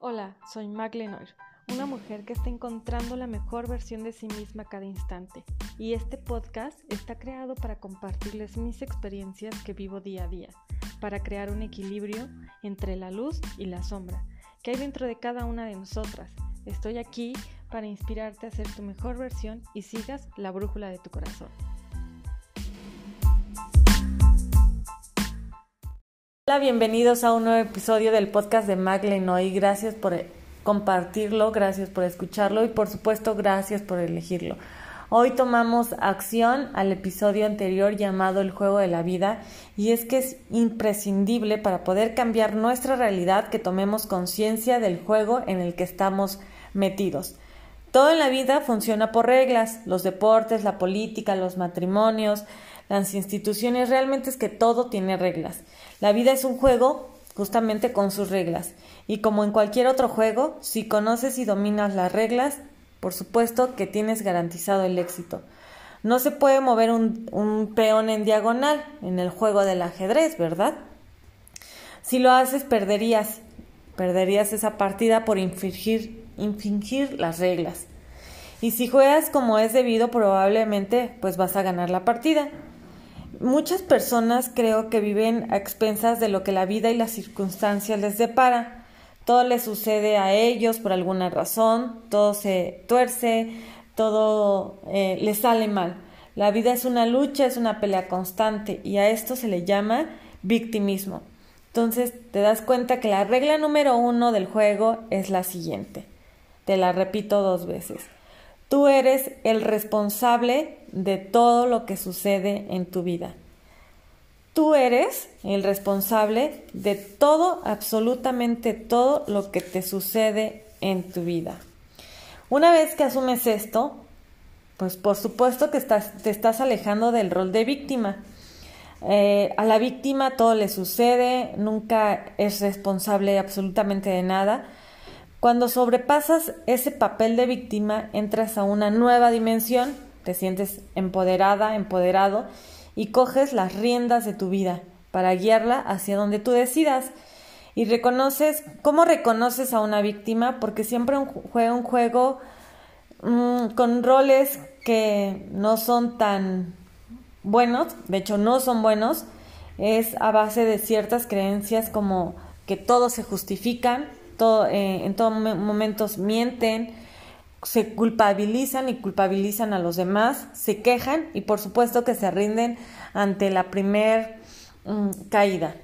Hola, soy Mag Lenoir, una mujer que está encontrando la mejor versión de sí misma cada instante. Y este podcast está creado para compartirles mis experiencias que vivo día a día, para crear un equilibrio entre la luz y la sombra que hay dentro de cada una de nosotras. Estoy aquí para inspirarte a ser tu mejor versión y sigas la brújula de tu corazón. Hola, bienvenidos a un nuevo episodio del podcast de hoy. Gracias por compartirlo, gracias por escucharlo y por supuesto gracias por elegirlo. Hoy tomamos acción al episodio anterior llamado El juego de la vida y es que es imprescindible para poder cambiar nuestra realidad que tomemos conciencia del juego en el que estamos metidos. Todo en la vida funciona por reglas, los deportes, la política, los matrimonios, las instituciones, realmente es que todo tiene reglas. La vida es un juego justamente con sus reglas. Y como en cualquier otro juego, si conoces y dominas las reglas, por supuesto que tienes garantizado el éxito. No se puede mover un, peón en diagonal en el juego del ajedrez, ¿verdad? Si lo haces, perderías. Perderías esa partida por infringir, infringir las reglas. Y si juegas como es debido, probablemente pues vas a ganar la partida. Muchas personas creo que viven a expensas de lo que la vida y las circunstancias les depara. Todo les sucede a ellos por alguna razón, todo se tuerce, todo eh, les sale mal. La vida es una lucha, es una pelea constante y a esto se le llama victimismo. Entonces te das cuenta que la regla número uno del juego es la siguiente. Te la repito dos veces. Tú eres el responsable de todo lo que sucede en tu vida. Tú eres el responsable de todo, absolutamente todo lo que te sucede en tu vida. Una vez que asumes esto, pues por supuesto que estás, te estás alejando del rol de víctima. Eh, a la víctima todo le sucede, nunca es responsable absolutamente de nada cuando sobrepasas ese papel de víctima, entras a una nueva dimensión, te sientes empoderada, empoderado y coges las riendas de tu vida para guiarla hacia donde tú decidas. Y reconoces, ¿cómo reconoces a una víctima? Porque siempre juega un juego mm, con roles que no son tan buenos, de hecho no son buenos, es a base de ciertas creencias como que todos se justifican, eh, en todos momentos mienten, se culpabilizan y culpabilizan a los demás, se quejan y por supuesto que se rinden ante la primer mm, caída.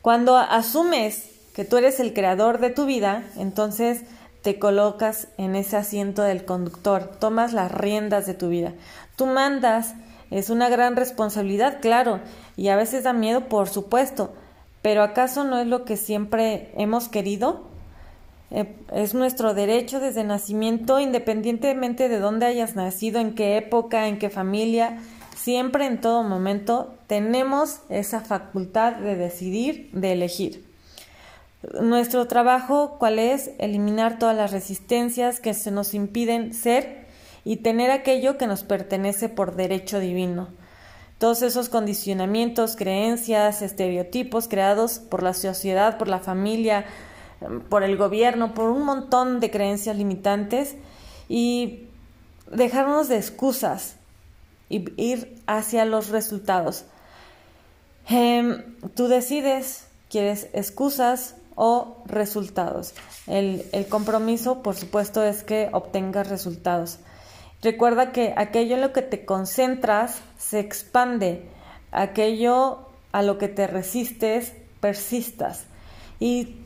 Cuando asumes que tú eres el creador de tu vida, entonces te colocas en ese asiento del conductor, tomas las riendas de tu vida. Tú mandas, es una gran responsabilidad, claro, y a veces da miedo, por supuesto, pero ¿acaso no es lo que siempre hemos querido? Eh, es nuestro derecho desde nacimiento, independientemente de dónde hayas nacido, en qué época, en qué familia, siempre en todo momento tenemos esa facultad de decidir, de elegir. Nuestro trabajo, ¿cuál es? Eliminar todas las resistencias que se nos impiden ser y tener aquello que nos pertenece por derecho divino todos esos condicionamientos, creencias, estereotipos creados por la sociedad, por la familia, por el gobierno, por un montón de creencias limitantes y dejarnos de excusas y ir hacia los resultados. Em, tú decides, quieres excusas o resultados. El, el compromiso, por supuesto, es que obtengas resultados. Recuerda que aquello en lo que te concentras se expande, aquello a lo que te resistes persistas. Y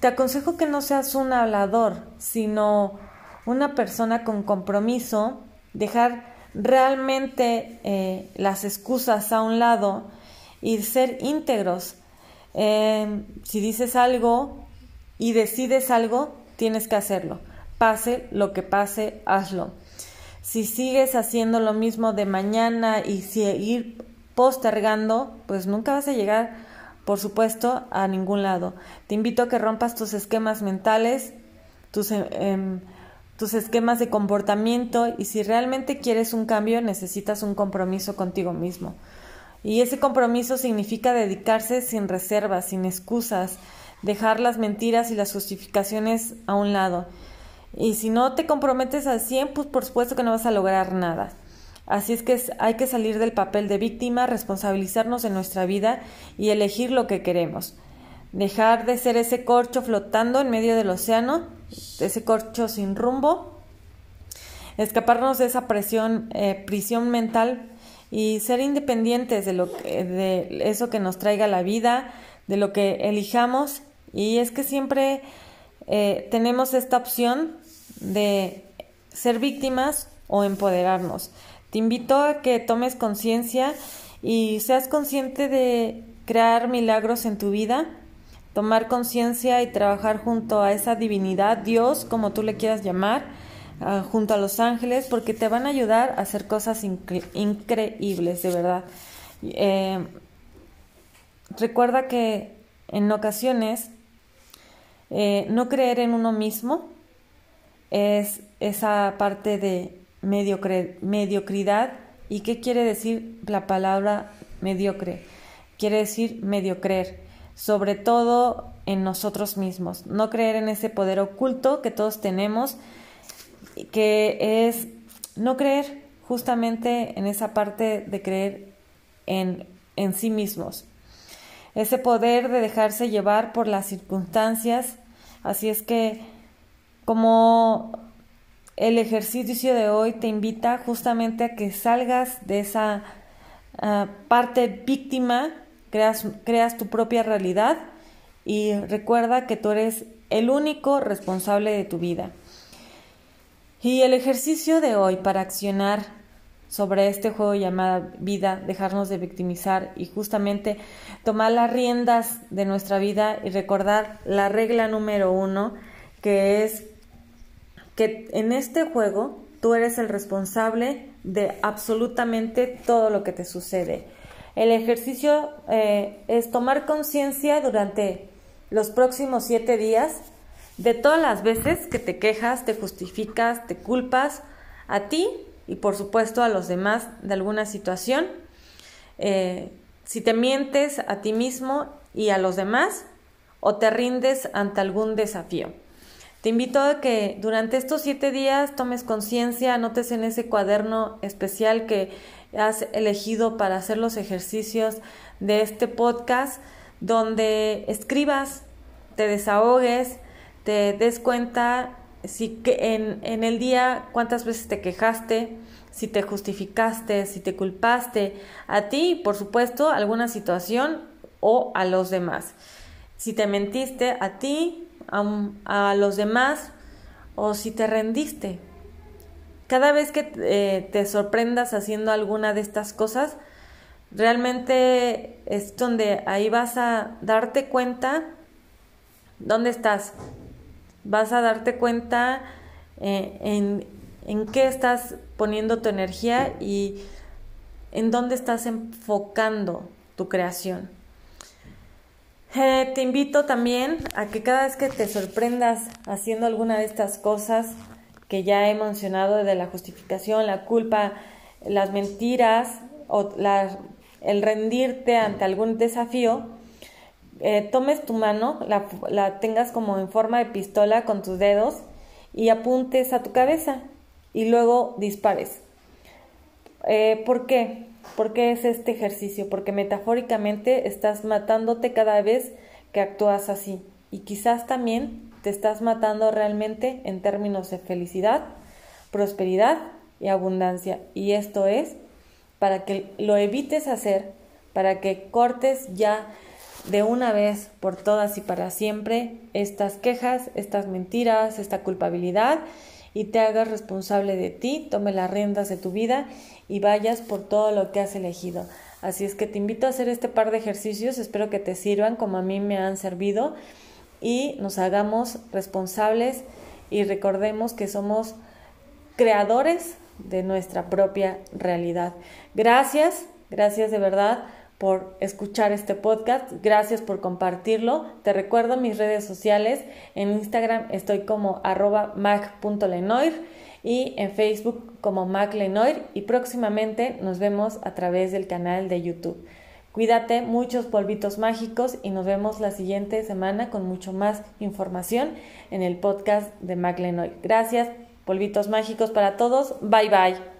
te aconsejo que no seas un hablador, sino una persona con compromiso, dejar realmente eh, las excusas a un lado y ser íntegros. Eh, si dices algo y decides algo, tienes que hacerlo. Pase lo que pase, hazlo. Si sigues haciendo lo mismo de mañana y seguir postergando, pues nunca vas a llegar, por supuesto, a ningún lado. Te invito a que rompas tus esquemas mentales, tus, em, em, tus esquemas de comportamiento y si realmente quieres un cambio necesitas un compromiso contigo mismo. Y ese compromiso significa dedicarse sin reservas, sin excusas, dejar las mentiras y las justificaciones a un lado. Y si no te comprometes al 100, pues por supuesto que no vas a lograr nada. Así es que hay que salir del papel de víctima, responsabilizarnos de nuestra vida y elegir lo que queremos. Dejar de ser ese corcho flotando en medio del océano, ese corcho sin rumbo, escaparnos de esa presión, eh, prisión mental y ser independientes de, lo de eso que nos traiga la vida, de lo que elijamos. Y es que siempre eh, tenemos esta opción de ser víctimas o empoderarnos. Te invito a que tomes conciencia y seas consciente de crear milagros en tu vida, tomar conciencia y trabajar junto a esa divinidad, Dios, como tú le quieras llamar, ah, junto a los ángeles, porque te van a ayudar a hacer cosas increíbles, de verdad. Eh, recuerda que en ocasiones eh, no creer en uno mismo es esa parte de mediocridad. ¿Y qué quiere decir la palabra mediocre? Quiere decir mediocrer, sobre todo en nosotros mismos. No creer en ese poder oculto que todos tenemos, que es no creer justamente en esa parte de creer en, en sí mismos. Ese poder de dejarse llevar por las circunstancias. Así es que como el ejercicio de hoy te invita justamente a que salgas de esa ah, parte víctima, creas, creas tu propia realidad y recuerda que tú eres el único responsable de tu vida. Y el ejercicio de hoy para accionar sobre este juego llamado vida, dejarnos de victimizar y justamente tomar las riendas de nuestra vida y recordar la regla número uno, que es que en este juego tú eres el responsable de absolutamente todo lo que te sucede. El ejercicio eh, es tomar conciencia durante los próximos siete días de todas las veces que te quejas, te justificas, te culpas a ti y por supuesto a los demás de alguna situación. Eh, si te mientes a ti mismo y a los demás o te rindes ante algún desafío. Te invito a que durante estos siete días tomes conciencia, anotes en ese cuaderno especial que has elegido para hacer los ejercicios de este podcast, donde escribas, te desahogues, te des cuenta si en, en el día cuántas veces te quejaste, si te justificaste, si te culpaste a ti por supuesto, alguna situación o a los demás. Si te mentiste a ti, a, los demás o si te rendiste. Cada vez que eh, te sorprendas haciendo alguna de estas cosas, realmente es donde ahí vas a darte cuenta dónde estás. Vas a darte cuenta eh, en, en qué estás poniendo tu energía y en dónde estás enfocando tu creación. Eh, te invito también a que cada vez que te sorprendas haciendo alguna de estas cosas que ya he mencionado de la justificación, la culpa, las mentiras o el rendirte ante algún desafío, eh, tomes tu mano, la, la tengas como en forma de pistola con tus dedos y apuntes a tu cabeza y luego dispares. Eh, ¿Por qué? ¿Por qué es este ejercicio? Porque metafóricamente estás matándote cada vez que actúas así. Y quizás también te estás matando realmente en términos de felicidad, prosperidad y abundancia. Y esto es para que lo evites hacer, para que cortes ya de una vez por todas y para siempre estas quejas, estas mentiras, esta culpabilidad y te hagas responsable de ti, tome las riendas de tu vida y vayas por todo lo que has elegido. Así es que te invito a hacer este par de ejercicios, espero que te sirvan como a mí me han servido y nos hagamos responsables y recordemos que somos creadores de nuestra propia realidad. Gracias, gracias de verdad por escuchar este podcast, gracias por compartirlo. Te recuerdo mis redes sociales, en Instagram estoy como arroba mag.lenoir y en Facebook como Mac Lenoir y próximamente nos vemos a través del canal de YouTube. Cuídate, muchos polvitos mágicos y nos vemos la siguiente semana con mucho más información en el podcast de Mac Gracias, polvitos mágicos para todos. Bye bye.